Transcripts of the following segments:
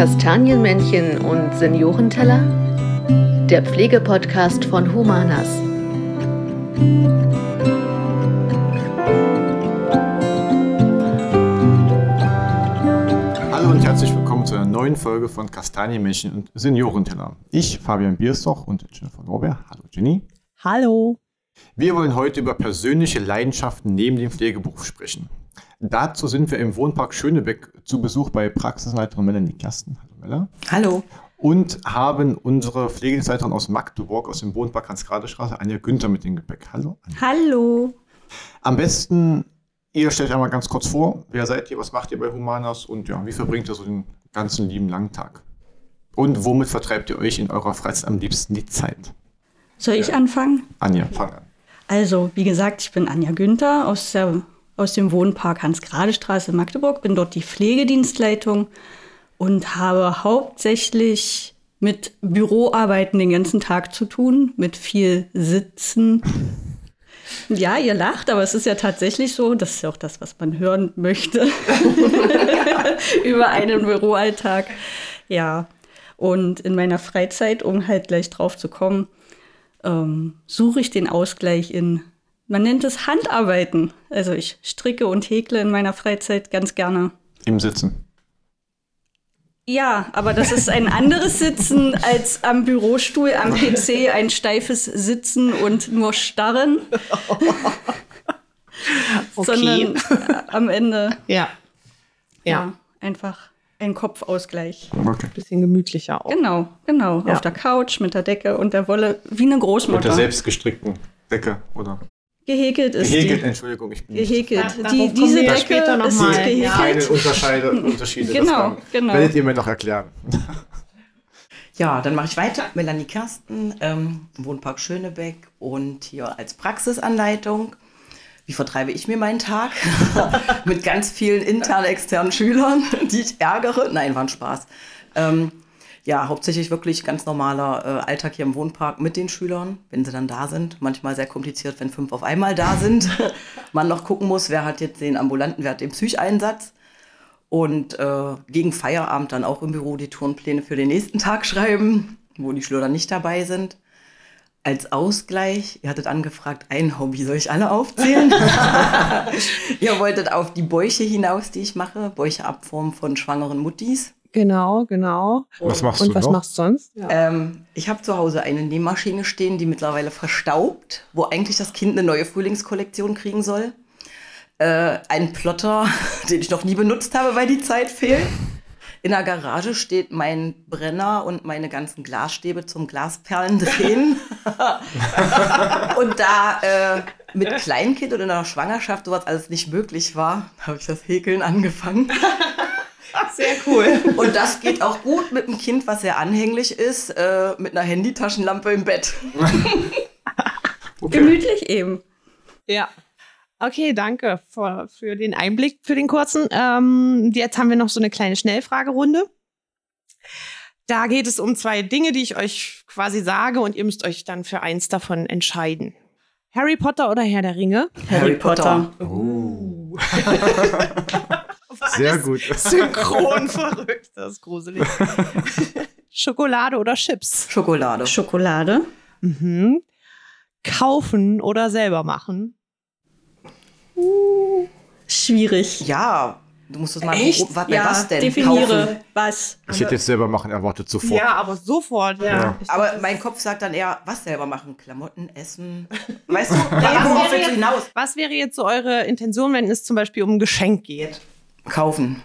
Kastanienmännchen und Seniorenteller? Der Pflegepodcast von Humanas. Hallo und herzlich willkommen zu einer neuen Folge von Kastanienmännchen und Seniorenteller. Ich, Fabian Bierstoch und Jennifer Norbert. Hallo Jenny. Hallo. Wir wollen heute über persönliche Leidenschaften neben dem Pflegeberuf sprechen. Dazu sind wir im Wohnpark Schönebeck zu Besuch bei Praxisleiterin Melanie Kersten. Hallo Mella. Hallo. Und haben unsere Pflegedienstleiterin aus Magdeburg, aus dem Wohnpark Hans-Grade-Straße, Anja Günther mit dem Gepäck. Hallo. Anja. Hallo. Am besten, ihr stellt euch einmal ganz kurz vor, wer seid ihr, was macht ihr bei Humanas und ja, wie verbringt ihr so den ganzen lieben langen Tag? Und womit vertreibt ihr euch in eurer Freizeit am liebsten die Zeit? Soll ich anfangen? Anja, fang an. Also, wie gesagt, ich bin Anja Günther aus, der, aus dem Wohnpark Hans-Grade-Straße in Magdeburg, bin dort die Pflegedienstleitung und habe hauptsächlich mit Büroarbeiten den ganzen Tag zu tun, mit viel Sitzen. Ja, ihr lacht, aber es ist ja tatsächlich so, das ist ja auch das, was man hören möchte über einen Büroalltag. Ja, und in meiner Freizeit, um halt gleich drauf zu kommen, ähm, suche ich den Ausgleich in, man nennt es Handarbeiten. Also ich stricke und häkle in meiner Freizeit ganz gerne. Im Sitzen. Ja, aber das ist ein anderes Sitzen als am Bürostuhl, am PC, ein steifes Sitzen und nur starren. Sondern äh, am Ende Ja. ja. Ja. einfach ein Kopfausgleich. Okay. Bisschen gemütlicher auch. Genau, genau. Ja. Auf der Couch mit der Decke und der Wolle wie eine Mit Großmutter. der selbstgestrickten Decke, oder? Gehäkelt ist Gehäkelt, die. Entschuldigung, ich bin nicht- Gehäkelt. Da- die, diese Decke später noch ist mal. gehäkelt. Ja. keine Unterscheide, Unterschiede. das Genau, kann- genau. Werdet ihr mir noch erklären. Ja, dann mache ich weiter. Melanie Kersten, ähm, Wohnpark Schönebeck und hier als Praxisanleitung. Wie vertreibe ich mir meinen Tag? Mit ganz vielen internen, externen Schülern, die ich ärgere. Nein, war ein Spaß. Ähm, ja, hauptsächlich wirklich ganz normaler äh, Alltag hier im Wohnpark mit den Schülern, wenn sie dann da sind. Manchmal sehr kompliziert, wenn fünf auf einmal da sind. Man noch gucken muss, wer hat jetzt den ambulanten, wer hat den Psycheinsatz. Und äh, gegen Feierabend dann auch im Büro die Turnpläne für den nächsten Tag schreiben, wo die Schüler dann nicht dabei sind. Als Ausgleich, ihr hattet angefragt, ein Hobby, soll ich alle aufzählen? ihr wolltet auf die Bäuche hinaus, die ich mache, Bäuche abformen von schwangeren Muttis. Genau, genau. Was machst Und du was noch? machst du sonst? Ja. Ähm, ich habe zu Hause eine Nähmaschine stehen, die mittlerweile verstaubt, wo eigentlich das Kind eine neue Frühlingskollektion kriegen soll. Äh, ein Plotter, den ich noch nie benutzt habe, weil die Zeit fehlt. In der Garage steht mein Brenner und meine ganzen Glasstäbe zum Glasperlen drehen. und da äh, mit Kleinkind und in der Schwangerschaft sowas alles nicht möglich war, habe ich das Häkeln angefangen. Sehr cool. Und das geht auch gut mit einem Kind, was sehr anhänglich ist, äh, mit einer Handytaschenlampe im Bett. Okay. Gemütlich eben. Ja. Okay, danke für, für den Einblick, für den kurzen. Ähm, jetzt haben wir noch so eine kleine Schnellfragerunde. Da geht es um zwei Dinge, die ich euch quasi sage und ihr müsst euch dann für eins davon entscheiden. Harry Potter oder Herr der Ringe? Harry Potter. Oh. Sehr gut. Synchron verrückt, das ist gruselig. Schokolade oder Chips? Schokolade. Schokolade. Mhm. Kaufen oder selber machen? Schwierig. Ja, du musst es mal Echt? Was, bei ja, was denn? definiere Kaufen. was. Ich hätte jetzt selber machen erwartet sofort. Ja, aber sofort, ja. Ja. Aber mein Kopf sagt dann eher, was selber machen? Klamotten, Essen. Weißt du, ja, worauf wäre jetzt- hinaus? Was wäre jetzt so eure Intention, wenn es zum Beispiel um ein Geschenk geht? Kaufen.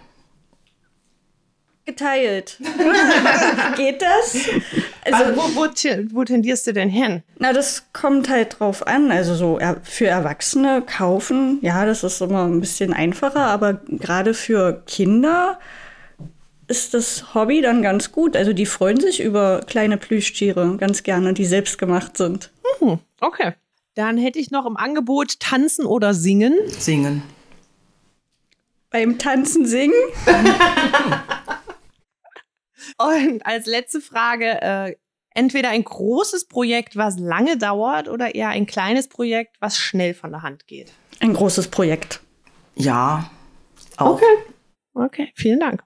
Geteilt. Geht das? Also, Also, wo, wo, wo tendierst du denn hin? na, das kommt halt drauf an. Also so für Erwachsene kaufen, ja, das ist immer ein bisschen einfacher, aber gerade für Kinder ist das Hobby dann ganz gut. Also die freuen sich über kleine Plüschtiere ganz gerne, die selbst gemacht sind. Hm, okay. Dann hätte ich noch im Angebot tanzen oder singen. Singen. Beim Tanzen singen? Und als letzte Frage, äh, entweder ein großes Projekt, was lange dauert, oder eher ein kleines Projekt, was schnell von der Hand geht. Ein großes Projekt. Ja. Auch. Okay, vielen Dank.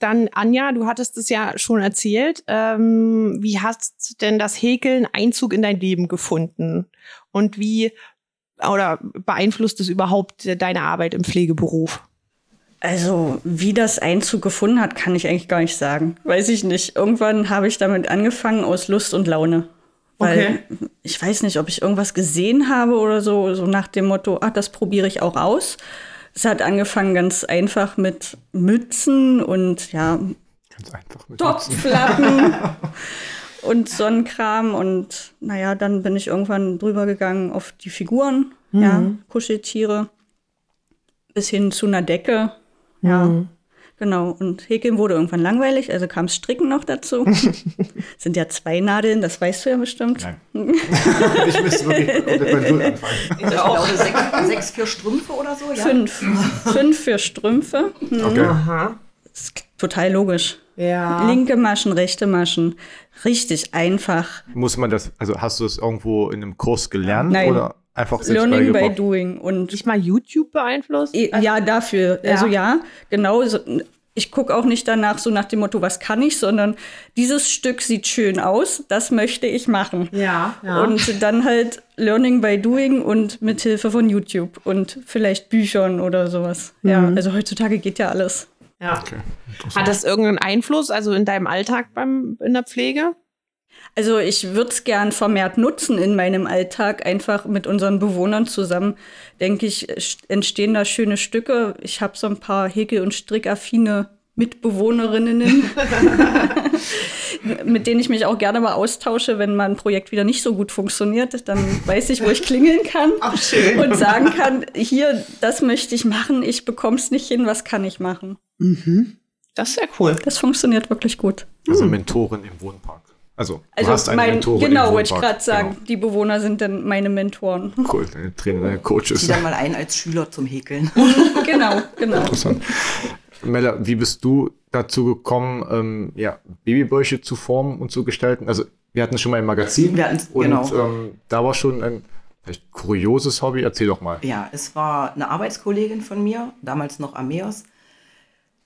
dann Anja, du hattest es ja schon erzählt. Ähm, wie hast denn das Häkeln Einzug in dein Leben gefunden? Und wie oder beeinflusst es überhaupt deine Arbeit im Pflegeberuf? Also, wie das Einzug gefunden hat, kann ich eigentlich gar nicht sagen. Weiß ich nicht. Irgendwann habe ich damit angefangen aus Lust und Laune. Weil Okay. ich weiß nicht, ob ich irgendwas gesehen habe oder so, so nach dem Motto, ach, das probiere ich auch aus. Es hat angefangen ganz einfach mit Mützen und ja, Ganz einfach. Mit Topflappen und Sonnenkram. Und naja, dann bin ich irgendwann drüber gegangen auf die Figuren, ja, Kuscheltiere, bis hin zu einer Decke. Ja, genau. Und Häkeln wurde irgendwann langweilig, also kam Stricken noch dazu. Sind ja zwei Nadeln, das weißt du ja bestimmt. Nein. ich müsste wirklich komplett bei Null anfangen. Ich glaube, sechs, sechs für Strümpfe oder so, ja? Fünf. Fünf für Strümpfe. Hm, Okay. Aha. ist total logisch. Ja. Linke Maschen, rechte Maschen. Richtig einfach. Muss man das, also hast du es irgendwo in einem Kurs gelernt Nein. oder einfach selbst Learning by doing. Und Nicht mal YouTube beeinflusst? Ja, dafür. Ja. Also ja, genau. Ich gucke auch nicht danach so nach dem Motto, was kann ich, sondern dieses Stück sieht schön aus, das möchte ich machen. Ja, ja. Und dann halt Learning by Doing und mit Hilfe von YouTube und vielleicht Büchern oder sowas. Ja, also heutzutage geht ja alles. ja. Okay. Hat das irgendeinen Einfluss, also in deinem Alltag beim, in der Pflege? Also ich würde es gern vermehrt nutzen in meinem Alltag, einfach mit unseren Bewohnern zusammen, denke ich, st- entstehen da schöne Stücke. Ich habe so ein paar häkel- und strickaffine Mitbewohnerinnen, mit denen ich mich auch gerne mal austausche, wenn mal ein Projekt wieder nicht so gut funktioniert. Dann weiß ich, wo ich klingeln kann und sagen kann, hier, das möchte ich machen, ich bekomme es nicht hin, was kann ich machen? Das ist ja cool. Das funktioniert wirklich gut. Also Mentorin im Wohnpark. Also, du Also hast eine mein, Mentorin genau, wollte ich gerade sagen, die Bewohner sind dann meine Mentoren. Genau. Cool, deine Trainer, deine Coaches. Zieh dann mal ein als Schüler zum Häkeln. genau, genau. Interessant. Mella, wie bist du dazu gekommen, ähm, ja, Babybäuche zu formen und zu gestalten? Also, wir hatten es schon mal im Magazin. Wir hatten's, und genau. ähm, da war schon ein vielleicht kurioses Hobby. Erzähl doch mal. Ja, es war eine Arbeitskollegin von mir, damals noch Ameos,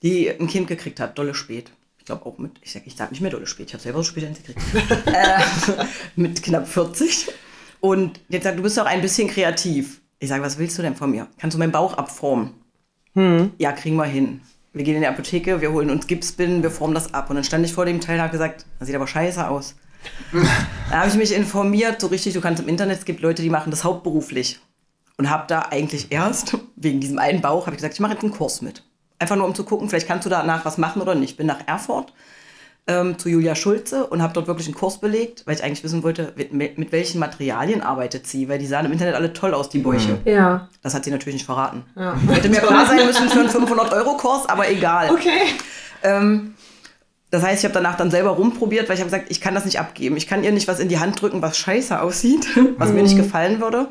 die ein Kind gekriegt hat, dolle spät. Ich glaube auch mit, ich sag, ich sag nicht mehr dolle spät, ich habe selber so spät gekriegt. äh, mit knapp 40. Und jetzt sagt, du bist doch ein bisschen kreativ. Ich sage, was willst du denn von mir? Kannst du meinen Bauch abformen? Ja, kriegen wir hin. Wir gehen in die Apotheke, wir holen uns Gipsbinden, wir formen das ab. Und dann stand ich vor dem Teil und habe gesagt, das sieht aber scheiße aus. Da habe ich mich informiert, so richtig, du kannst im Internet, es gibt Leute, die machen das hauptberuflich. Und habe da eigentlich erst, wegen diesem einen Bauch, habe ich gesagt, ich mache jetzt einen Kurs mit. Einfach nur, um zu gucken, vielleicht kannst du danach was machen oder nicht. Bin nach Erfurt ähm, zu Julia Schulze und habe dort wirklich einen Kurs belegt, weil ich eigentlich wissen wollte, mit, mit welchen Materialien arbeitet sie, weil die sahen im Internet alle toll aus, die Bäuche. Ja. Das hat sie natürlich nicht verraten. Hätte mir klar sein müssen für einen 500-Euro-Kurs, aber egal. Okay. Ähm, das heißt, ich habe danach dann selber rumprobiert, weil ich habe gesagt, ich kann das nicht abgeben. Ich kann ihr nicht was in die Hand drücken, was scheiße aussieht, was mir nicht gefallen würde.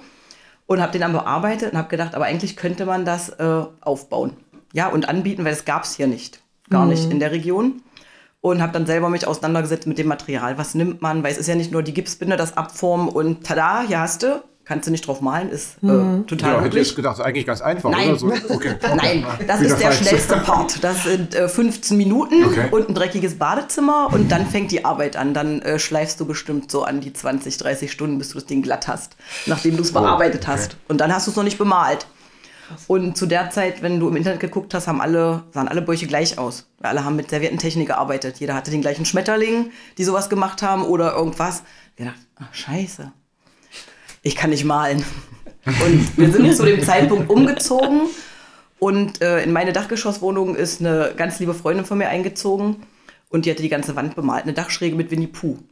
Und habe den dann bearbeitet und habe gedacht, aber eigentlich könnte man das äh, aufbauen. Ja, und anbieten, weil das gab es hier nicht. Gar nicht in der Region. Und habe dann selber mich auseinandergesetzt mit dem Material. Was nimmt man? Weil es ist ja nicht nur die Gipsbinde, das Abformen und tada, hier hast du. Kannst du nicht drauf malen, ist äh, total Ja, hätte ich gedacht, eigentlich ganz einfach, Nein. oder so? Okay. Nein, das Wieder ist der falsch. schnellste Part. Das sind äh, 15 Minuten Okay. und ein dreckiges Badezimmer und dann fängt die Arbeit an. Dann äh, schleifst du bestimmt so an die 20, 30 Stunden, bis du das Ding glatt hast, nachdem du es bearbeitet okay. hast. Und dann hast du es noch nicht bemalt. Und zu der Zeit, wenn du im Internet geguckt hast, haben alle, sahen alle Bäuche gleich aus. Alle haben mit Serviettentechnik gearbeitet. Jeder hatte den gleichen Schmetterling, die sowas gemacht haben oder irgendwas. Ich dachte, ach scheiße, ich kann nicht malen. Und wir sind zu dem Zeitpunkt umgezogen und äh, in meine Dachgeschosswohnung ist eine ganz liebe Freundin von mir eingezogen und die hatte die ganze Wand bemalt, eine Dachschräge mit Winnie Pooh. Und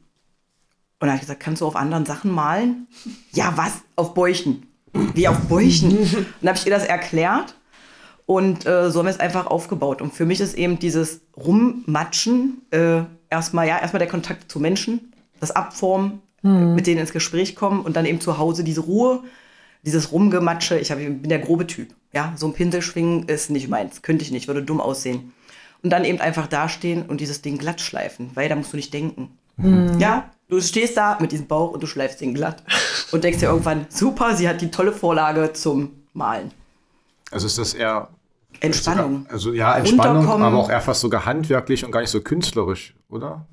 da habe ich gesagt, kannst du auf anderen Sachen malen? Ja, was? Auf Bäuchen. Wie auf Bäuchen? Und dann habe ich ihr das erklärt und äh, so haben wir es einfach aufgebaut. Und für mich ist eben dieses Rummatschen äh, erstmal, ja, erstmal der Kontakt zu Menschen, das Abformen, äh, mit denen ins Gespräch kommen und dann eben zu Hause diese Ruhe, dieses Rumgematsche. Ich hab, ich bin der grobe Typ. Ja, so ein Pinsel schwingen ist nicht meins. Könnte ich nicht, würde dumm aussehen. Und dann eben einfach dastehen und dieses Ding glatt schleifen, weil da musst du nicht denken. Ja, du stehst da mit diesem Bauch und du schleifst den glatt und denkst dir irgendwann, super, sie hat die tolle Vorlage zum Malen. Also ist das eher Entspannung. Also ja, Entspannung, aber auch einfach sogar handwerklich und gar nicht so künstlerisch, oder?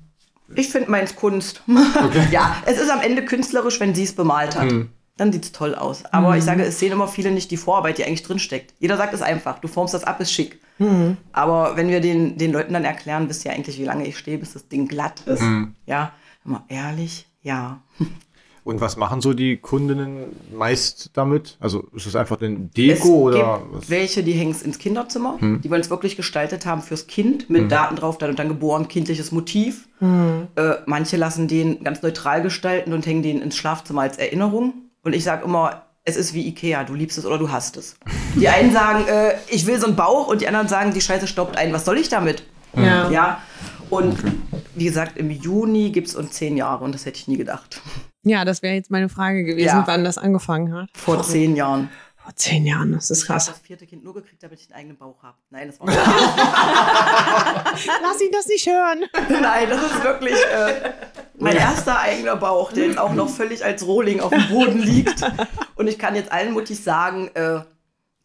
Ich finde meins Kunst. ja, es ist am Ende künstlerisch, wenn sie es bemalt hat. Dann sieht es toll aus. Aber ich sage, es sehen immer viele nicht die Vorarbeit, die eigentlich drinsteckt. Jeder sagt es einfach. Du formst das ab, ist schick. Aber wenn wir den, den Leuten dann erklären, wisst ihr eigentlich, wie lange ich stehe, bis das Ding glatt ist. Ja, immer ehrlich, ja. Und was machen so die Kundinnen meist damit? Also ist es einfach ein Es Deko oder gibt was? welche, die hängen es ins Kinderzimmer. Die wollen es wirklich gestaltet haben fürs Kind, mit Daten drauf, dann und dann geboren, kindliches Motiv. Äh, manche lassen den ganz neutral gestalten und hängen den ins Schlafzimmer als Erinnerung. Und ich sage immer, es ist wie Ikea, du liebst es oder du hasst es. Die einen sagen, äh, ich will so einen Bauch und die anderen sagen, die Scheiße stoppt ein, was soll ich damit? Ja. Ja. Und wie gesagt, im Juni gibt es uns zehn Jahre und das hätte ich nie gedacht. Ja, das wäre jetzt meine Frage gewesen, Ja. wann das angefangen hat. Vor zehn Jahren. Vor zehn Jahren, das ist Ich habe krass. das vierte Kind nur gekriegt, damit ich einen eigenen Bauch habe. Nein, das war Lass ihn das nicht hören. Nein, das ist wirklich äh, mein erster eigener Bauch, der jetzt auch noch völlig als Rohling auf dem Boden liegt. Und ich kann jetzt allen Muttis sagen, äh,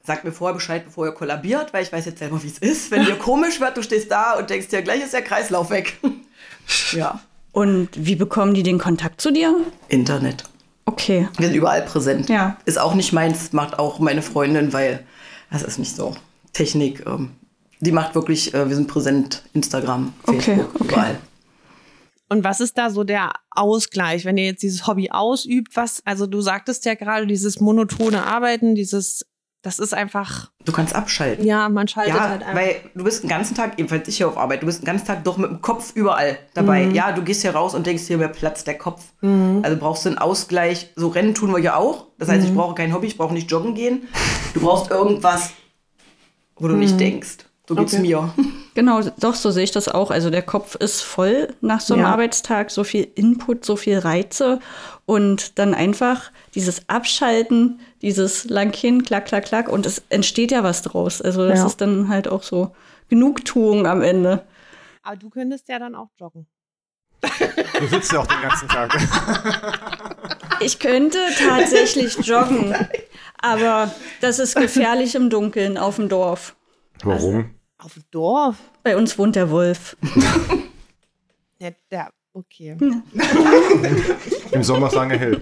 sagt mir vorher Bescheid, bevor ihr kollabiert, weil ich weiß jetzt selber, wie es ist. Wenn dir komisch wird, du stehst da und denkst dir, gleich ist der Kreislauf weg. Ja, Und wie bekommen die den Kontakt zu dir? Internet. Okay. Wir sind überall präsent. Ja. Ist auch nicht meins, macht auch meine Freundin, weil das ist nicht so. Technik, ähm, die macht wirklich, äh, wir sind präsent, Instagram, Okay, Facebook, okay. überall. Und was ist da so der Ausgleich, wenn ihr jetzt dieses Hobby ausübt? Was, also du sagtest ja gerade, dieses monotone Arbeiten, dieses, das ist einfach, Du kannst abschalten. ja, man schaltet Ja, halt einfach. weil du bist den ganzen Tag, ebenfalls ich hier auf Arbeit, du bist den ganzen Tag doch mit dem Kopf überall dabei. Mhm. Ja, du gehst hier raus und denkst, hier mir platzt der Kopf. Also brauchst du einen Ausgleich. So Rennen tun wir ja auch. Das heißt, ich Mhm. brauche kein Hobby, ich brauche nicht joggen gehen. Du brauchst irgendwas, wo du nicht denkst. So geht's Mhm. Okay. mir. Genau, doch, so sehe ich das auch. Also der Kopf ist voll nach so einem Ja. Arbeitstag, so viel Input, so viel Reize und dann einfach dieses Abschalten, dieses lang hin, klack, klack, klack und es entsteht ja was draus. Also das Ja. ist dann halt auch so Genugtuung am Ende. Aber du könntest ja dann auch joggen. Du sitzt ja auch den ganzen Tag. Ich könnte tatsächlich joggen, aber das ist gefährlich im Dunkeln auf dem Dorf. Warum? Auf dem Dorf? Bei uns wohnt der Wolf. Ja, der, okay. Im Sommer ist lange hell.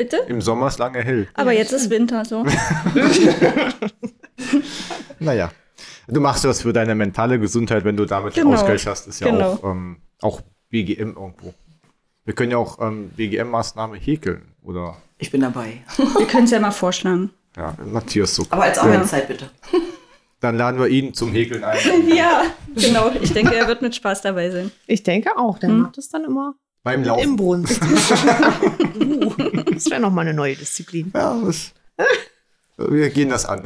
Bitte? Im Sommer ist lange hell. Aber jetzt ist Winter so. Naja. Du machst was für deine mentale Gesundheit, wenn du damit Genau. Ausgleich hast, ist ja Genau. auch, ähm, auch BGM irgendwo. Wir können ja auch ähm, BGM-Maßnahme häkeln. Oder Ich bin dabei. Wir können es ja mal vorschlagen. ja, Matthias so. Aber als Arbeitszeit bitte. Dann laden wir ihn zum Häkeln ein. Ja, genau. Ich denke, er wird mit Spaß dabei sein. Ich denke auch, der macht es dann immer Beim im Laufen. Brunst. uh, das wäre nochmal eine neue Disziplin. Ja, das, wir gehen das an.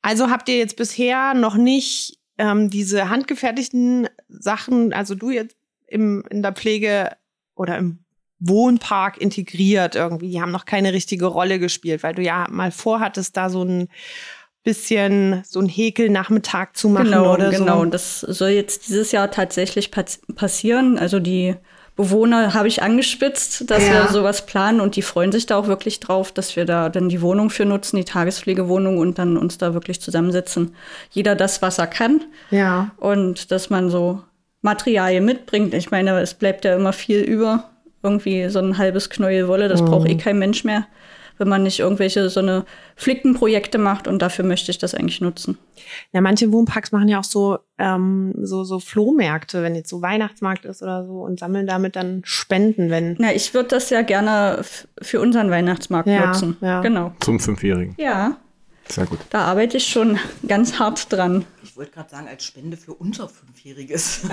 Also habt ihr jetzt bisher noch nicht ähm, diese handgefertigten Sachen, also du jetzt im, in der Pflege oder im Wohnpark integriert irgendwie, die haben noch keine richtige Rolle gespielt, weil du ja mal vorhattest, da so ein bisschen so ein Häkelnachmittag zu machen Genau, oder genau. so. Das soll jetzt dieses Jahr tatsächlich pass- passieren. Also die Bewohner habe ich angespitzt, dass Ja. wir sowas planen und die freuen sich da auch wirklich drauf, dass wir da dann die Wohnung für nutzen, die Tagespflegewohnung und dann uns da wirklich zusammensetzen. Jeder das, was er kann Ja. und dass man so Materialien mitbringt. Ich meine, es bleibt ja immer viel über. Irgendwie so ein halbes Knäuel Wolle, das braucht eh kein Mensch mehr, wenn man nicht irgendwelche so eine Flickenprojekte macht und dafür möchte ich das eigentlich nutzen. Ja, manche Wohnparks machen ja auch so, ähm, so, so Flohmärkte, wenn jetzt so Weihnachtsmarkt ist oder so und sammeln damit dann Spenden, wenn. Na, ich würde das ja gerne für unseren Weihnachtsmarkt Ja, nutzen. ja. Genau. Zum Fünfjährigen. Ja, Sehr gut. da arbeite ich schon ganz hart dran. Ich wollte gerade sagen, als Spende für unser Fünfjähriges.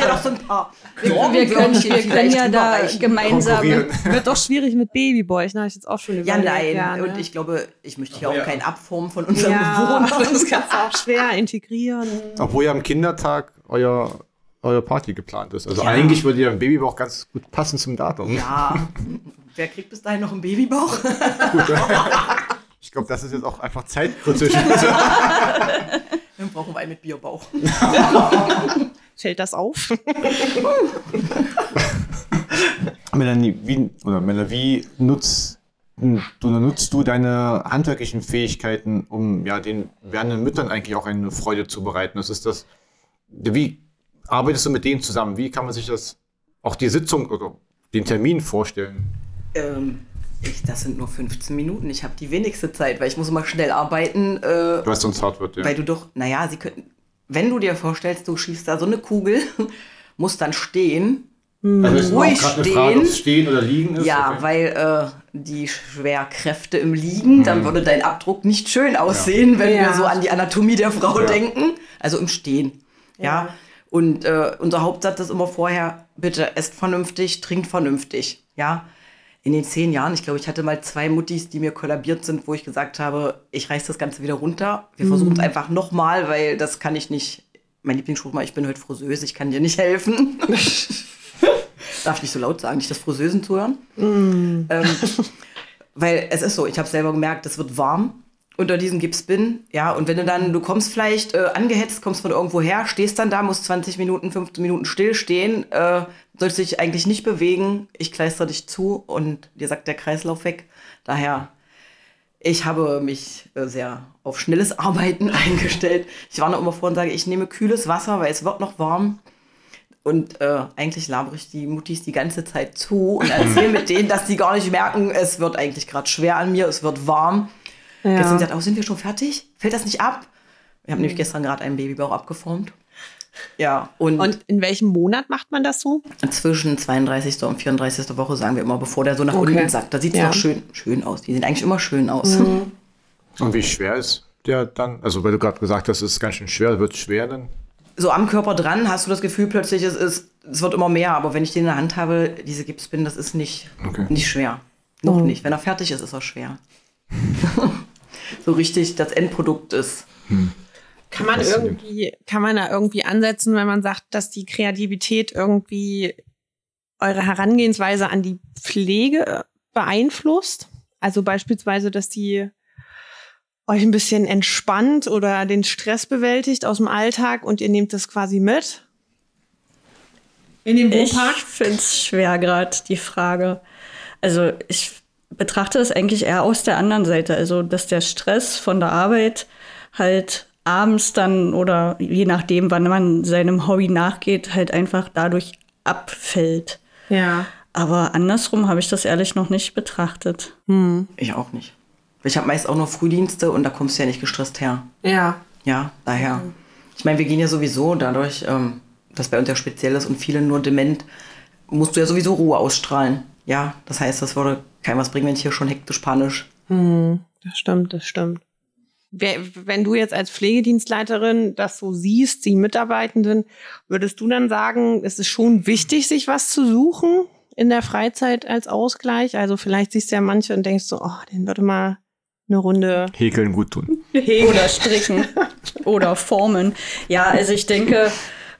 Ja doch so ein paar Sorgen, wir können, wir können ja da gemeinsam. Wird doch schwierig mit Babyboy, ne? Hab ich jetzt auch schon Ja, überlegt. nein. Ja, ne? Und ich glaube, ich möchte hier auch keinen abformen von unseren ja, Bewohnern. das kannst du auch schwer integrieren. Obwohl ja am Kindertag euer, euer Party geplant ist. Also Ja. eigentlich würde ja ein Babybauch ganz gut passen zum Datum. Ja. Wer kriegt bis dahin noch einen Babybauch? Ich glaube, das ist jetzt auch einfach zeitkritisch. Dann brauchen wir einen mit Bierbauch. Fällt das auf? Melanie, wie, oder Melanie, wie nutzt du nutzt du deine handwerklichen Fähigkeiten, um ja den werdenden Müttern eigentlich auch eine Freude zu bereiten. Das ist das. Wie arbeitest du mit denen zusammen? Wie kann man sich das auch die Sitzung oder den Termin vorstellen? Ähm, ich, das sind nur 15 Minuten. Ich habe die wenigste Zeit, weil ich muss immer schnell arbeiten. Äh, Weil es sonst hart wird, ja. Weil du doch, naja, sie könnten, wenn du dir vorstellst, du schießt da so eine Kugel, musst dann stehen. also ist ruhig eine Frage, stehen. stehen oder liegen ist. Ja, Okay. weil äh, die Schwerkräfte im Liegen, dann würde dein Abdruck nicht schön aussehen, wenn Ja. wir so an die Anatomie der Frau Ja. denken. Also im Stehen. Ja. Und äh, unser Hauptsatz ist immer vorher, bitte esst vernünftig, trinkt vernünftig. Ja. In den zehn Jahren, ich glaube, ich hatte mal zwei Muttis, die mir kollabiert sind, wo ich gesagt habe, ich reiß das Ganze wieder runter. Wir versuchen es einfach nochmal, weil das kann ich nicht. Mein Lieblingsspruch mal, ich bin heute Friseuse, ich kann dir nicht helfen. Darf ich nicht so laut sagen, nicht das Friseusen zuhören. Ähm, weil es ist so, ich habe selber gemerkt, es wird warm unter diesem Gipsbin. Ja, und wenn du dann, du kommst vielleicht äh, angehetzt, kommst von irgendwo her, stehst dann da, musst 20 Minuten, 15 Minuten stillstehen, äh, sollst dich eigentlich nicht bewegen. Ich kleister dich zu und dir sagt der Kreislauf weg. Daher, ich habe mich äh, sehr auf schnelles Arbeiten eingestellt. Ich war noch immer vor und sage, ich nehme kühles Wasser, weil es wird noch warm. Und äh, eigentlich labere ich die Muttis die ganze Zeit zu und erzähle mit denen, dass die gar nicht merken, es wird eigentlich gerade schwer an mir, es wird warm. Ja. Gestern gesagt, oh, sind wir schon fertig? Fällt das nicht ab? Wir haben nämlich gestern gerade einen Babybauch abgeformt. Ja, und, Und in welchem Monat macht man das so? zwischen 32. und 34. Woche sagen wir immer, bevor der so nach Okay. unten sagt. Da sieht es Ja. noch schön, schön aus. Die sehen eigentlich immer schön aus. Und wie schwer ist der dann? Also, weil du gerade gesagt hast, es ist ganz schön schwer, wird es schwer dann? So am Körper dran hast du das Gefühl plötzlich, es, ist, es wird immer mehr. Aber wenn ich den in der Hand habe, diese Gipsbin, das ist nicht, Okay. nicht schwer. Noch nicht. Wenn er fertig ist, ist er schwer. so richtig das Endprodukt ist. Kann man irgendwie, kann man da irgendwie ansetzen, wenn man sagt, dass die Kreativität irgendwie eure Herangehensweise an die Pflege beeinflusst? Also beispielsweise, dass die euch ein bisschen entspannt oder den Stress bewältigt aus dem Alltag und ihr nehmt das quasi mit? In den Ich finde es schwer gerade, die Frage. Also ich betrachte das eigentlich eher aus der anderen Seite. Also, dass der Stress von der Arbeit halt abends dann oder je nachdem, wann man seinem Hobby nachgeht, halt einfach dadurch abfällt. Ja. Aber andersrum habe ich das ehrlich noch nicht betrachtet. Ich auch nicht. Ich habe meist auch noch Frühdienste und da kommst du ja nicht gestresst her. Ja. Ja, daher. Ich meine, wir gehen ja sowieso dadurch, ähm, dass bei uns ja speziell ist und viele nur dement, musst du ja sowieso Ruhe ausstrahlen. Ja, das heißt, das würde keinem was bringen, wenn ich hier schon hektisch panisch. Das stimmt, das stimmt. Wenn du jetzt als Pflegedienstleiterin das so siehst, die Mitarbeitenden, würdest du dann sagen, es ist schon wichtig, sich was zu suchen in der Freizeit als Ausgleich? Also vielleicht siehst du ja manche und denkst so, oh, den würde mal eine Runde Häkeln gut tun. Oder stricken oder formen. Ja, also ich denke,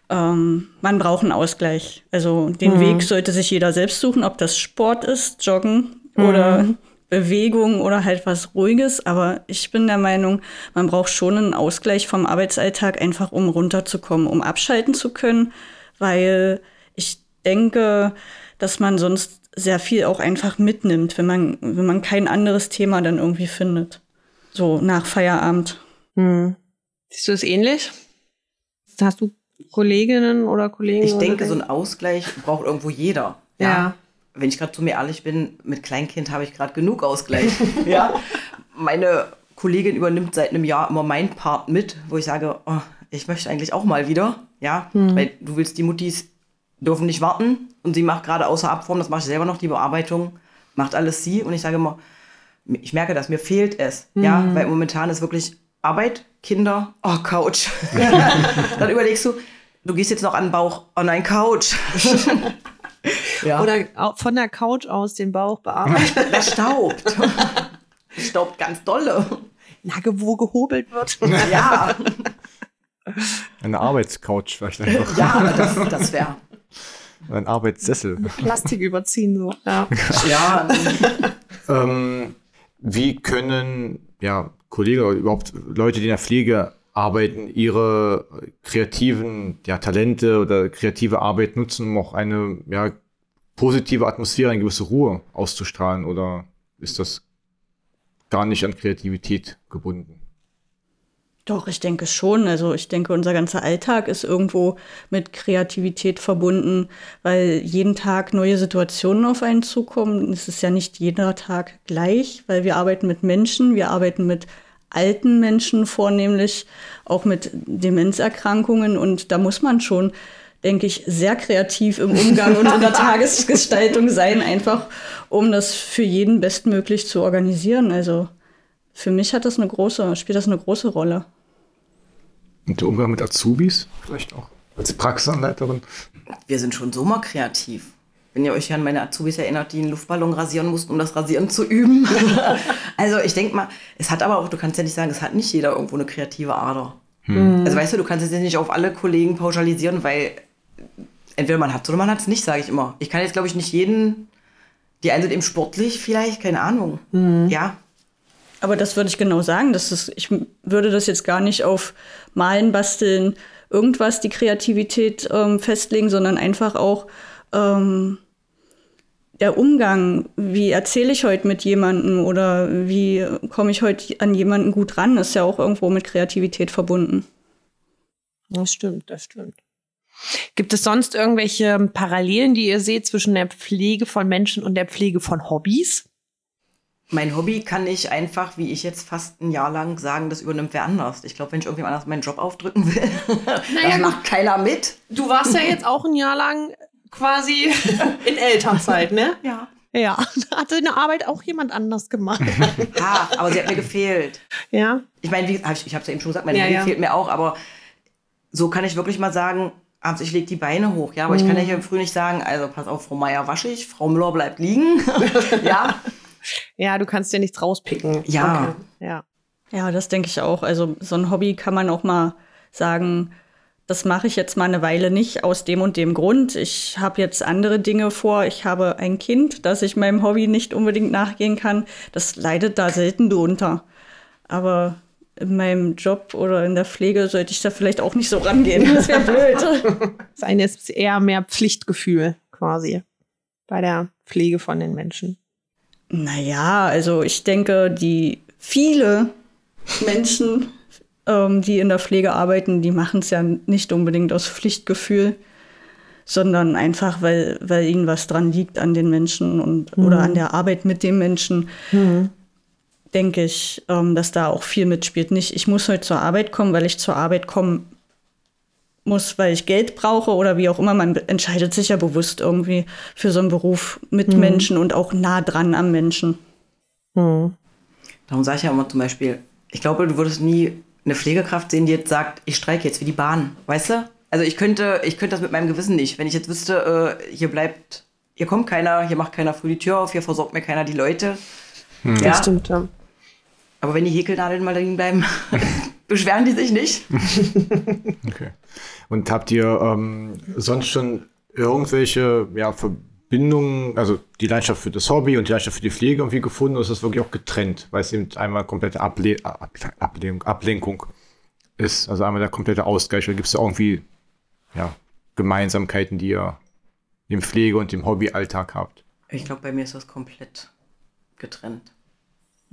ähm, man braucht einen Ausgleich. Also den Weg sollte sich jeder selbst suchen, ob das Sport ist, Joggen oder Bewegung oder halt was Ruhiges. Aber ich bin der Meinung, man braucht schon einen Ausgleich vom Arbeitsalltag, einfach um runterzukommen, um abschalten zu können, weil ich denke, dass man sonst sehr viel auch einfach mitnimmt, wenn man, wenn man kein anderes Thema dann irgendwie findet. So nach Feierabend. Hm. Siehst du es ähnlich? Hast du Kolleginnen oder Kollegen? Ich oder denke, so ein Ausgleich braucht irgendwo jeder. Ja. Wenn ich gerade zu mir ehrlich bin, mit Kleinkind habe ich gerade genug Ausgleich. ja. Meine Kollegin übernimmt seit einem Jahr immer meinen Part mit, wo ich sage, oh, ich möchte eigentlich auch mal wieder. Ja, weil du willst die Muttis dürfen nicht warten und sie macht gerade außer Abform, das mache ich selber noch, die Bearbeitung, macht alles sie und ich sage immer, ich merke das, mir fehlt es. Ja, weil momentan ist wirklich Arbeit, Kinder, oh, Couch. Dann überlegst du, du gehst jetzt noch an den Bauch, oh nein, Couch. ja. Oder von der Couch aus den Bauch bearbeiten. Das staubt. Das staubt ganz dolle. Nagel, wo gehobelt wird. Ja, Eine Arbeitscouch vielleicht einfach. ja, das, das wäre. Ein Arbeitssessel. Plastik überziehen so. Ja. Ja, Ähm, wie können ja, Kollegen oder überhaupt Leute, die in der Pflege arbeiten, ihre kreativen ja, Talente oder kreative Arbeit nutzen, um auch eine ja, positive Atmosphäre, eine gewisse Ruhe auszustrahlen? Oder ist das gar nicht an Kreativität gebunden? Doch, ich denke schon. Also ich denke, unser ganzer Alltag ist irgendwo mit Kreativität verbunden, weil jeden Tag neue Situationen auf einen zukommen. Es ist ja nicht jeder Tag gleich, weil wir arbeiten mit Menschen, wir arbeiten mit alten Menschen vornehmlich, auch mit Demenzerkrankungen und da muss man schon, denke ich, sehr kreativ im Umgang und in der Tagesgestaltung sein, einfach um das für jeden bestmöglich zu organisieren. Also für mich hat das eine große, spielt das eine große Rolle. Und der Umgang mit Azubis vielleicht auch als Praxisanleiterin? Wir sind schon so mal kreativ. Wenn ihr euch an meine Azubis erinnert, die einen Luftballon rasieren mussten, um das Rasieren zu üben. also ich denke mal, es hat aber auch, du kannst ja nicht sagen, es hat nicht jeder irgendwo eine kreative Ader. Hm. Also weißt du, du kannst jetzt nicht auf alle Kollegen pauschalisieren, weil entweder man hat es oder man hat es nicht, sage ich immer. Ich kann jetzt, glaube ich, nicht jeden, die einen sind eben sportlich vielleicht, keine Ahnung. Hm. Ja, aber das würde ich genau sagen. Das ist, ich würde das jetzt gar nicht auf Malen, Basteln, irgendwas, die Kreativität ähm, festlegen, sondern einfach auch ähm, der Umgang. Wie erzähle ich heute mit jemandem oder wie komme ich heute an jemanden gut ran, ist ja auch irgendwo mit Kreativität verbunden. Das stimmt, das stimmt. Gibt es sonst irgendwelche Parallelen, die ihr seht zwischen der Pflege von Menschen und der Pflege von Hobbys? mein Hobby kann ich einfach, wie ich jetzt fast ein Jahr lang sagen, das übernimmt wer anders. Ich glaube, wenn ich irgendjemand anders meinen Job aufdrücken will, naja, das macht keiner mit. Du warst ja jetzt auch ein Jahr lang quasi in Elternzeit, ne? Ja. Ja, da hatte eine Arbeit auch jemand anders gemacht. ha, aber sie hat mir gefehlt. Ja. Ich meine, ich, ich habe es ja eben schon gesagt, meine ja, Hobby ja. fehlt mir auch, aber so kann ich wirklich mal sagen, abends, ich lege die Beine hoch, ja, aber mhm. ich kann ja hier früh nicht sagen, also pass auf, Frau Meier wasche ich, Frau Müller bleibt liegen. ja, ja, du kannst dir nichts rauspicken. Ja. Okay. Ja. Ja, das denke ich auch. Also so ein Hobby kann man auch mal sagen, das mache ich jetzt mal eine Weile nicht aus dem und dem Grund. Ich habe jetzt andere Dinge vor. Ich habe ein Kind, dass ich meinem Hobby nicht unbedingt nachgehen kann. Das leidet da selten drunter. Aber in meinem Job oder in der Pflege sollte ich da vielleicht auch nicht so rangehen. Das wäre blöd. Das eine ist eher mehr Pflichtgefühl quasi bei der Pflege von den Menschen. Naja, also ich denke, die viele Menschen, ähm, die in der Pflege arbeiten, die machen es ja nicht unbedingt aus Pflichtgefühl, sondern einfach, weil, weil ihnen was dran liegt an den Menschen und mhm. oder an der Arbeit mit dem Menschen. Mhm. Denke ich, ähm, dass da auch viel mitspielt. Nicht, ich muss heute zur Arbeit kommen, weil ich zur Arbeit kommen muss, weil ich Geld brauche oder wie auch immer. Man entscheidet sich ja bewusst irgendwie für so einen Beruf mit mhm. Menschen und auch nah dran am Menschen. Mhm. Darum sage ich ja immer zum Beispiel, ich glaube, du würdest nie eine Pflegekraft sehen, die jetzt sagt, ich streike jetzt wie die Bahn, weißt du? Also ich könnte, ich könnte das mit meinem Gewissen nicht. Wenn ich jetzt wüsste, äh, hier bleibt, hier kommt keiner, hier macht keiner früh die Tür auf, hier versorgt mir keiner die Leute. Hm. Ja. Das stimmt, ja. Aber wenn die Häkelnadeln mal liegen bleiben, beschweren die sich nicht. okay. Und habt ihr ähm, sonst schon irgendwelche ja, Verbindungen, also die Leidenschaft für das Hobby und die Leidenschaft für die Pflege irgendwie gefunden oder ist das wirklich auch getrennt, weil es eben einmal komplette Able Ablenkung, Ablenkung ist, also einmal der komplette Ausgleich. Oder gibt es da irgendwie ja, Gemeinsamkeiten, die ihr im Pflege- und im Hobbyalltag habt? Ich glaube, bei mir ist das komplett getrennt.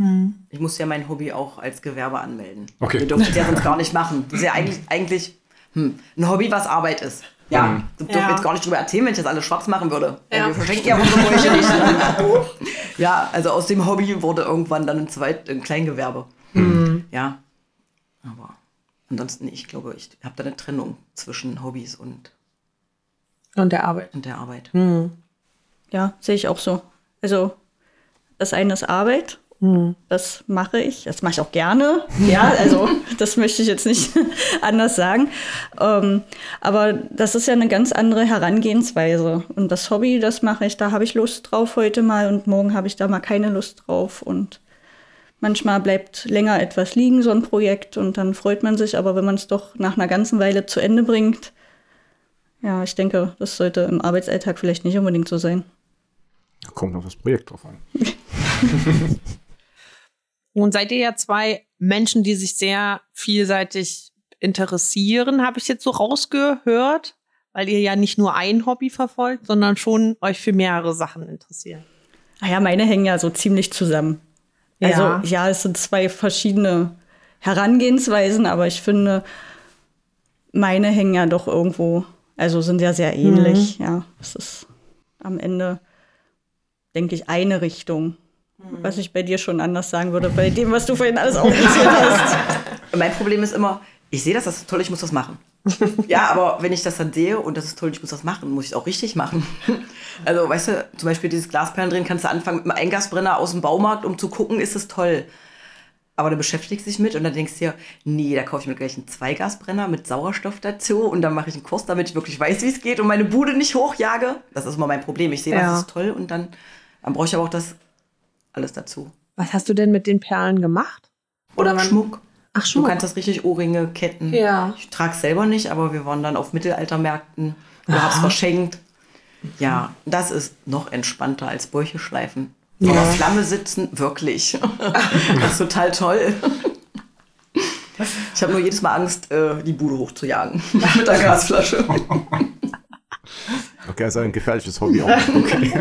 Hm. Ich muss ja mein Hobby auch als Gewerbe anmelden. Okay. Wir dürfen es ja sonst gar nicht machen. Das ist ja eigentlich, eigentlich hm, ein Hobby, was Arbeit ist. Ja, mhm. du dürfen ja. jetzt gar nicht drüber erzählen, wenn ich das alles schwarz machen würde. Ja. Wir verschenken ja unsere Bräuche nicht. ja, also aus dem Hobby wurde irgendwann dann ein, Zweit-, ein Kleingewerbe. Mhm. Ja, aber ansonsten, ich glaube, ich habe da eine Trennung zwischen Hobbys und, und der Arbeit. Und der Arbeit. Mhm. Ja, sehe ich auch so. Also das eine ist Arbeit hm. Das mache ich. Das mache ich auch gerne. Ja, also das möchte ich jetzt nicht anders sagen. Ähm, aber das ist ja eine ganz andere Herangehensweise. Und das Hobby, das mache ich, da habe ich Lust drauf heute mal und morgen habe ich da mal keine Lust drauf. Und manchmal bleibt länger etwas liegen, so ein Projekt, und dann freut man sich. Aber wenn man es doch nach einer ganzen Weile zu Ende bringt, ja, ich denke, das sollte im Arbeitsalltag vielleicht nicht unbedingt so sein. Da kommt noch das Projekt drauf an. Nun seid ihr ja zwei Menschen, die sich sehr vielseitig interessieren, habe ich jetzt so rausgehört, weil ihr ja nicht nur ein Hobby verfolgt, sondern schon euch für mehrere Sachen interessiert. Naja, meine hängen ja so ziemlich zusammen. Also Ja. ja, es sind zwei verschiedene Herangehensweisen, aber ich finde, meine hängen ja doch irgendwo, also sind ja sehr ähnlich. Ja, es ist am Ende, denke ich, eine Richtung. Was ich bei dir schon anders sagen würde, bei dem, was du vorhin alles aufgezählt hast. Mein Problem ist immer, ich sehe das, das ist toll, ich muss das machen. ja, aber wenn ich das dann sehe und das ist toll, ich muss das machen, muss ich es auch richtig machen. Also, weißt du, zum Beispiel dieses Glasperlen drehen, kannst du anfangen mit einem Eingasbrenner aus dem Baumarkt, um zu gucken, ist es toll. Aber du beschäftigst dich mit und dann denkst du dir, nee, da kaufe ich mir gleich einen Zweigasbrenner mit Sauerstoff dazu und dann mache ich einen Kurs, damit ich wirklich weiß, wie es geht und meine Bude nicht hochjage. Das ist immer mein Problem. Ich sehe, Ja. das ist toll und dann, dann brauche ich aber auch das alles dazu. Was hast du denn mit den Perlen gemacht? Oder wann- Schmuck. Ach, Du schon. kannst das richtig Ohrringe, Ketten. Ja. Ich trage es selber nicht, aber wir waren dann auf Mittelaltermärkten oder hab's verschenkt. Ja, das ist noch entspannter als Bäuche schleifen. Ja. Aber Flamme sitzen, wirklich. das ist total toll. Ich habe nur jedes Mal Angst, äh, die Bude hochzujagen mit der Gasflasche. Okay, also ein gefährliches Hobby auch. Okay.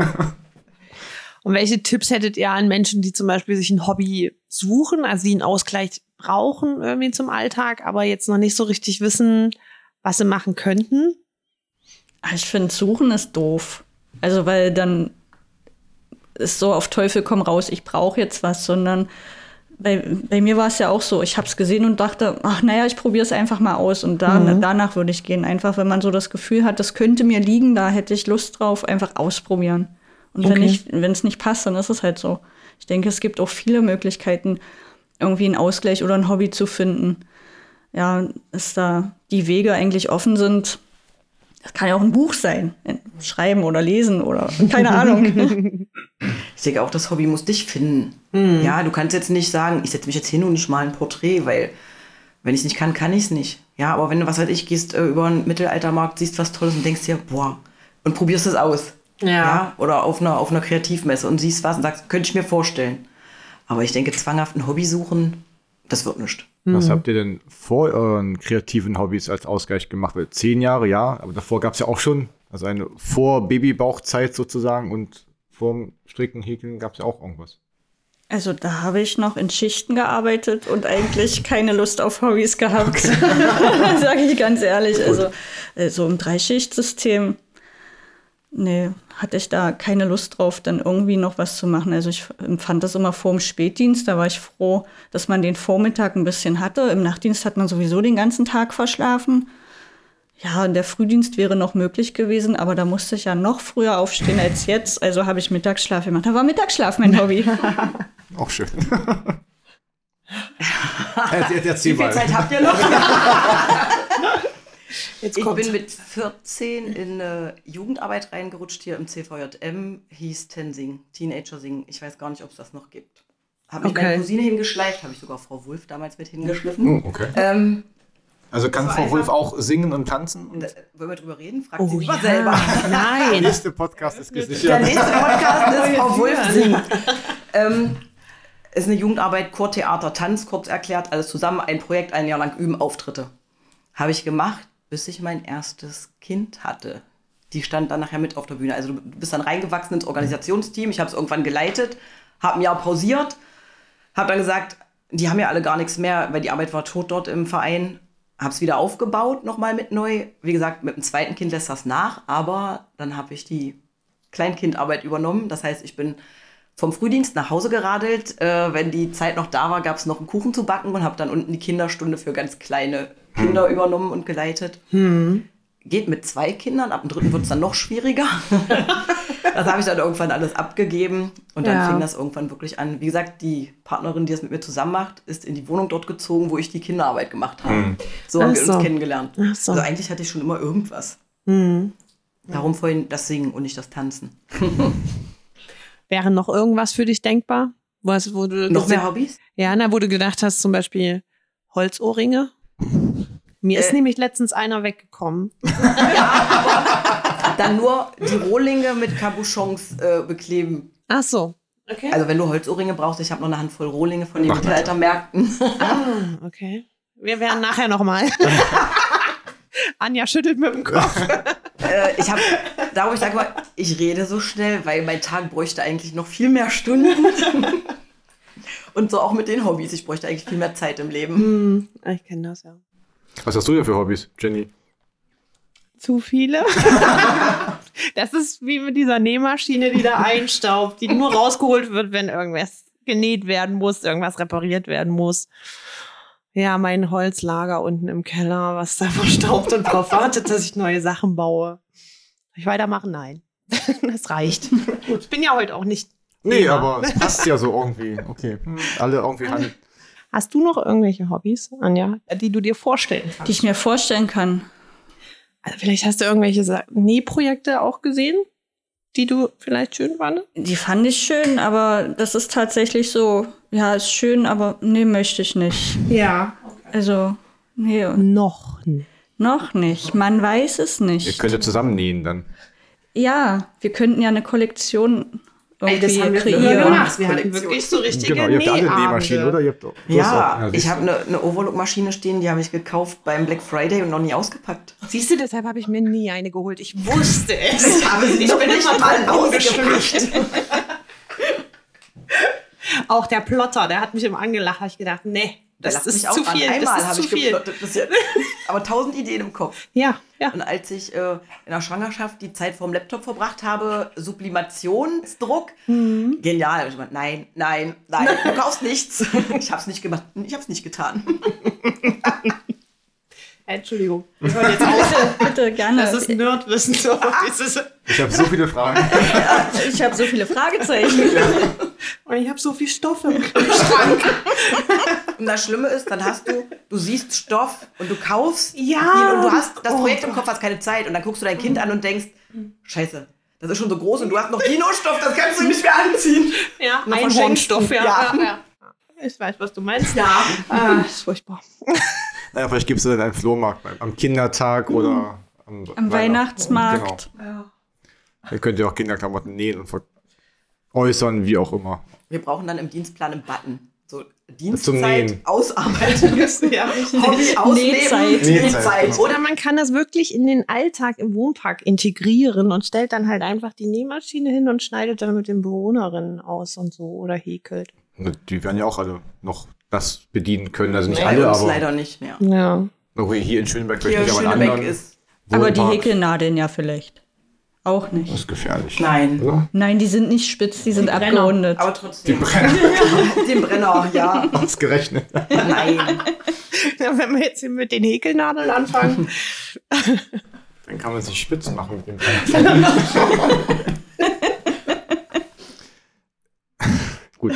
Und welche Tipps hättet ihr an Menschen, die zum Beispiel sich ein Hobby suchen, also die einen Ausgleich brauchen irgendwie zum Alltag, aber jetzt noch nicht so richtig wissen, was sie machen könnten? Ah, Ich finde, suchen ist doof. Also, weil dann ist so auf Teufel komm raus, ich brauche jetzt was, sondern bei, bei mir war es ja auch so, ich habe es gesehen und dachte, ach naja, ich probiere es einfach mal aus und da, danach würde ich gehen. Einfach, wenn man so das Gefühl hat, das könnte mir liegen, da hätte ich Lust drauf, einfach ausprobieren. Und wenn Okay. ich, wenn es nicht passt, dann ist es halt so. Ich denke, es gibt auch viele Möglichkeiten, irgendwie einen Ausgleich oder ein Hobby zu finden. Ja, dass da die Wege eigentlich offen sind, das kann ja auch ein Buch sein. Schreiben oder lesen oder keine Ahnung. Ich denke auch, das Hobby muss dich finden. Ja, du kannst jetzt nicht sagen, ich setze mich jetzt hin und ich mal ein Porträt, weil wenn ich es nicht kann, kann ich es nicht. Ja, aber wenn du, was weiß ich, gehst äh, über einen Mittelaltermarkt, siehst was Tolles und denkst dir, boah, und probierst es aus. Ja. Oder auf einer, auf einer Kreativmesse und siehst was und sagst, könnte ich mir vorstellen. Aber ich denke, zwanghaft ein Hobby suchen, das wird nichts. Was habt ihr denn vor euren kreativen Hobbys als Ausgleich gemacht? Weil zehn Jahre, ja, aber davor gab es ja auch schon, also eine Vor-Babybauchzeit sozusagen und vorm Stricken, Häkeln gab es ja auch irgendwas. Also da habe ich noch in Schichten gearbeitet und eigentlich keine Lust auf Hobbys gehabt. Sage ich ganz ehrlich. Also äh, so im Dreischichtsystem, nee, hatte ich da keine Lust drauf, dann irgendwie noch was zu machen. Also ich empfand das immer vor dem Spätdienst. Da war ich froh, dass man den Vormittag ein bisschen hatte. Im Nachtdienst hat man sowieso den ganzen Tag verschlafen. Ja, und der Frühdienst wäre noch möglich gewesen, aber da musste ich ja noch früher aufstehen als jetzt. Also habe ich Mittagsschlaf gemacht. Da war Mittagsschlaf mein Hobby. Auch schön. Erzähl, erzähl Wie viel mal. Zeit habt ihr noch? Jetzt Ich bin mit 14 in eine Jugendarbeit reingerutscht hier im CVJM, hieß Tensing, Teenager Singen. Ich weiß gar nicht, ob es das noch gibt. Habe ich Okay. meine Cousine hingeschleift, habe ich sogar Frau Wulff damals mit hingeschliffen. Oh, okay. Ähm, Also kann Frau Wolf auch singen und tanzen? Und da- wollen wir drüber reden? Fragt Oh sie lieber ja. selber. der Nein. nächste Podcast ist Der gesichert. nächste Podcast ist Frau Wulff singt. Ähm, ist eine Jugendarbeit, Chor, Theater, Tanz, kurz erklärt, alles zusammen, ein Projekt, ein Jahr lang üben, Auftritte. Habe ich gemacht, bis ich mein erstes Kind hatte. Die stand dann nachher mit auf der Bühne. Also du bist dann reingewachsen ins Organisationsteam. Ich habe es irgendwann geleitet, habe ein Jahr pausiert, habe dann gesagt, die haben ja alle gar nichts mehr, weil die Arbeit war tot dort im Verein. Habe es wieder aufgebaut, nochmal mit neu. Wie gesagt, mit dem zweiten Kind lässt das nach, aber dann habe ich die Kleinkindarbeit übernommen. Das heißt, ich bin vom Frühdienst nach Hause geradelt. Äh, wenn die Zeit noch da war, gab es noch einen Kuchen zu backen und habe dann unten die Kinderstunde für ganz kleine Kinder übernommen und geleitet. Geht mit zwei Kindern, ab dem dritten wird es dann noch schwieriger. das habe ich dann irgendwann alles abgegeben und dann Ja. fing das irgendwann wirklich an. Wie gesagt, die Partnerin, die es mit mir zusammen macht, ist in die Wohnung dort gezogen, wo ich die Kinderarbeit gemacht habe. So haben Ach wir so. uns kennengelernt. Ach so. Also eigentlich hatte ich schon immer irgendwas. Hm. Darum vorhin das Singen und nicht das Tanzen. Wäre noch irgendwas für dich denkbar? Was, wo du Noch mehr Hobbys? Ja, na, wo du gedacht hast, zum Beispiel Holzohrringe. Mir ist Äh. nämlich letztens einer weggekommen. Dann nur die Rohlinge mit Cabochons äh, bekleben. Ach so. Okay. Also wenn du Holzohrringe brauchst, ich habe noch eine Handvoll Rohlinge von den Mittelaltermärkten. ah, okay. Wir werden nachher noch mal. Anja schüttelt mit dem Kopf. äh, ich habe, darum ich sage mal, ich rede so schnell, weil mein Tag bräuchte eigentlich noch viel mehr Stunden. Und so auch mit den Hobbys. Ich bräuchte eigentlich viel mehr Zeit im Leben. Hm, ich kenne das ja. Was hast du denn für Hobbys, Jenny? Zu viele? das ist wie mit dieser Nähmaschine, die da einstaubt, die nur rausgeholt wird, wenn irgendwas genäht werden muss, irgendwas repariert werden muss. Ja, mein Holzlager unten im Keller, was da verstaubt und darauf wartet, dass ich neue Sachen baue. Soll ich weitermachen? Nein. Das reicht. Ich bin ja heute auch nicht. Nee, Thema. aber es passt ja so irgendwie. Okay. Alle irgendwie handeln. Hast du noch irgendwelche Hobbys, Anja, die du dir vorstellen kannst? Die ich mir vorstellen kann. Also vielleicht hast du irgendwelche Nähprojekte auch gesehen, die du vielleicht schön fandest? Die fand ich schön, aber das ist tatsächlich so, ja, ist schön, aber nee, möchte ich nicht. Ja. Also, nee, Noch nicht. noch nicht. Man weiß es Ihr nicht. könnt ja zusammen nähen dann. Ja, wir könnten ja eine Kollektion irgendwie das haben wir kreieren. früher gemacht. Wir hatten Kollektion. wirklich so richtige Genau, ihr habt alle. Nähmaschinen, oder? Ihr habt, Ja, auch- ich habe eine, eine Overlock-Maschine stehen, die habe ich gekauft beim Black Friday und noch nie ausgepackt. Siehst du, deshalb habe ich mir nie eine geholt. Ich wusste es. Ich habe sie ich bin nicht immer mal ausgepackt. Auch der Plotter, der hat mich immer angelacht. Habe ich gedacht, nee, das lacht ist mich auch zu an. viel. Einmal Das ist habe zu ich viel. jetzt. Aber tausend Ideen im Kopf. Ja, ja. Und als ich äh, in der Schwangerschaft die Zeit vorm Laptop verbracht habe, Sublimationsdruck, Mhm. genial. Ich meinte, nein, nein, nein, du kaufst nichts. Ich habe es nicht gemacht, ich habe es nicht getan. Entschuldigung. Wir hören jetzt auf. Bitte, gerne. Das ist Nerdwissen. So. Dieses, Ich habe so viele Fragen. ich habe so viele Fragezeichen. Und ich habe so viel Stoff im Kühlschrank. Und das Schlimme ist, dann hast du, du siehst Stoff und du kaufst Ja. ihn und du hast das Oh Projekt im Kopf, hast keine Zeit und dann guckst du dein Kind an und denkst, scheiße, das ist schon so groß und du hast noch Dino-Stoff, das kannst du nicht mehr anziehen. Ja, verschenken. Ja. Ja. Ja. ja. Ich weiß, was du meinst. Ja. Ah, ist furchtbar. Naja, vielleicht gibt es dann einen Flohmarkt am Kindertag oder am, Am Weihnachtsmarkt. Genau. Ihr könnt ja auch Kinderklamotten nähen und veräußern, wie auch immer. Wir brauchen dann im Dienstplan einen Button. So Zum Dienstzeit, Nähen. Ausarbeiten, Ja. Hobby ausleben, Nähzeit. Nähzeit, genau. Oder man kann das wirklich in den Alltag im Wohnpark integrieren und stellt dann halt einfach die Nähmaschine hin und schneidet dann mit den Bewohnerinnen aus und so oder häkelt. Die werden ja auch alle noch das bedienen können. Also nicht Bei alle, uns aber leider nicht mehr. Ja. aber hier in Schöneberg Hier vielleicht nicht, aber in Schönebeck anderen ist. Aber die. Häkelnadeln ja vielleicht. Auch Das nicht. ist gefährlich. Nein. Oder? Nein, die sind nicht spitz, die sind Brenner. abgerundet. Aber trotzdem. Den Brenner, ja. Ausgerechnet. Nein. ja. Wenn wir jetzt hier mit den Häkelnadeln anfangen. Dann kann man sich spitz machen mit dem Gut.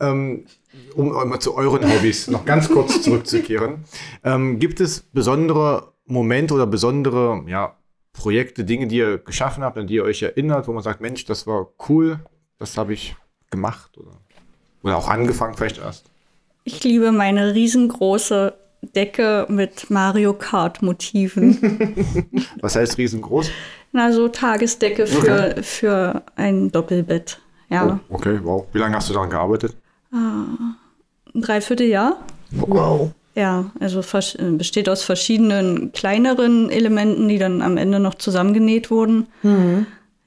Ähm, um mal zu euren Hobbys noch ganz kurz zurückzukehren. Ähm, gibt es besondere Momente oder besondere ja, Projekte, Dinge, die ihr geschaffen habt, an die ihr euch erinnert, wo man sagt, Mensch, das war cool, das habe ich gemacht oder, oder auch angefangen vielleicht erst? Ich liebe meine riesengroße Decke mit Mario Kart Motiven. Was heißt riesengroß? Na, so Tagesdecke für, für ein Doppelbett. Ja, Oh, okay, wow. Wie lange hast du daran gearbeitet? ein Dreivierteljahr. Wow. Ja, also äh, besteht aus verschiedenen kleineren Elementen, die dann am Ende noch zusammengenäht wurden.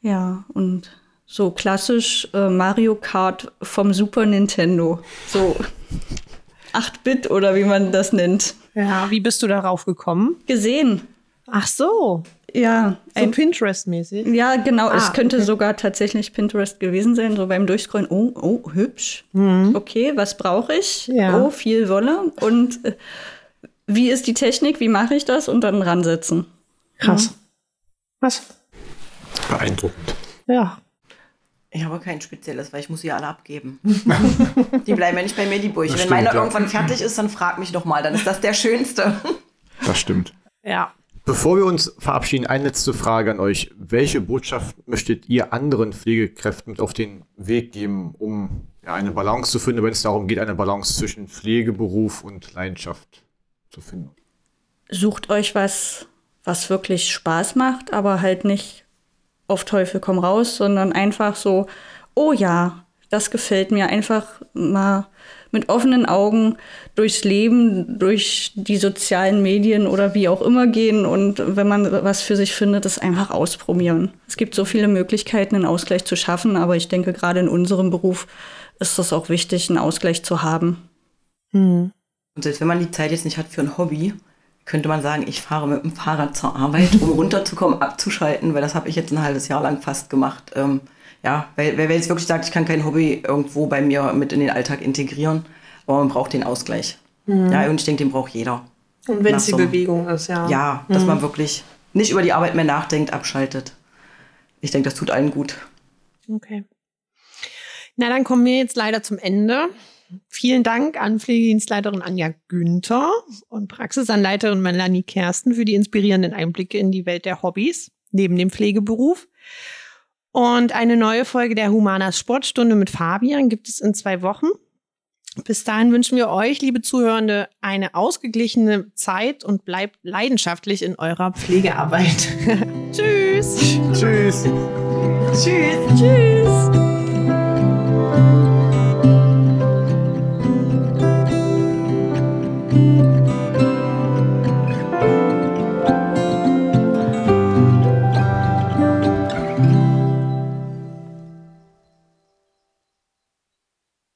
Ja, und so klassisch äh, Mario Kart vom Super Nintendo. So 8-Bit oder wie man das nennt. Ja, wie bist du darauf gekommen? Gesehen. Ach so. Ja, So ein, Pinterest-mäßig. ja genau. Ah, es könnte okay. sogar tatsächlich Pinterest gewesen sein. So beim Durchscrollen, oh, oh, hübsch. Okay, was brauche ich? Ja. Oh, viel Wolle. Und äh, wie ist die Technik? Wie mache ich das? Und dann ransetzen. Krass. Was? Beeindruckend. Ja. Ich habe kein spezielles, weil ich muss sie alle abgeben. die bleiben ja nicht bei mir, die Burg. Wenn stimmt, meiner ja. irgendwann fertig ist, dann frag mich doch mal. Dann ist das der schönste. Das stimmt. Ja. Bevor wir uns verabschieden, eine letzte Frage an euch. Welche Botschaft möchtet ihr anderen Pflegekräften mit auf den Weg geben, um ja, eine Balance zu finden, wenn es darum geht, eine Balance zwischen Pflegeberuf und Leidenschaft zu finden? Sucht euch was, was wirklich Spaß macht, aber halt nicht auf Teufel komm raus, sondern einfach so, oh ja, das gefällt mir. Einfach mal mit offenen Augen durchs Leben, durch die sozialen Medien oder wie auch immer gehen und wenn man was für sich findet, es einfach ausprobieren. Es gibt so viele Möglichkeiten, einen Ausgleich zu schaffen, aber ich denke, gerade in unserem Beruf ist es auch wichtig, einen Ausgleich zu haben. Hm. Und selbst wenn man die Zeit jetzt nicht hat für ein Hobby, könnte man sagen, ich fahre mit dem Fahrrad zur Arbeit, um runterzukommen, abzuschalten, weil das habe ich jetzt ein halbes Jahr lang fast gemacht. Ähm, ja, weil wer jetzt wirklich sagt, ich kann kein Hobby irgendwo bei mir mit in den Alltag integrieren, aber man braucht den Ausgleich. Mhm. Ja, und ich denke, den braucht jeder. Und wenn es die so Bewegung ist, ja. Ja, dass Mhm. man wirklich nicht über die Arbeit mehr nachdenkt, abschaltet. Ich denke, das tut allen gut. Okay. Na, dann kommen wir jetzt leider zum Ende. Vielen Dank an Pflegedienstleiterin Anja Günther und Praxisanleiterin Melanie Kersten für die inspirierenden Einblicke in die Welt der Hobbys neben dem Pflegeberuf. Und eine neue Folge der Humanas Sportstunde mit Fabian gibt es in zwei Wochen. Bis dahin wünschen wir euch, liebe Zuhörende, eine ausgeglichene Zeit und bleibt leidenschaftlich in eurer Pflegearbeit. Tschüss. Tschüss. Tschüss. Tschüss.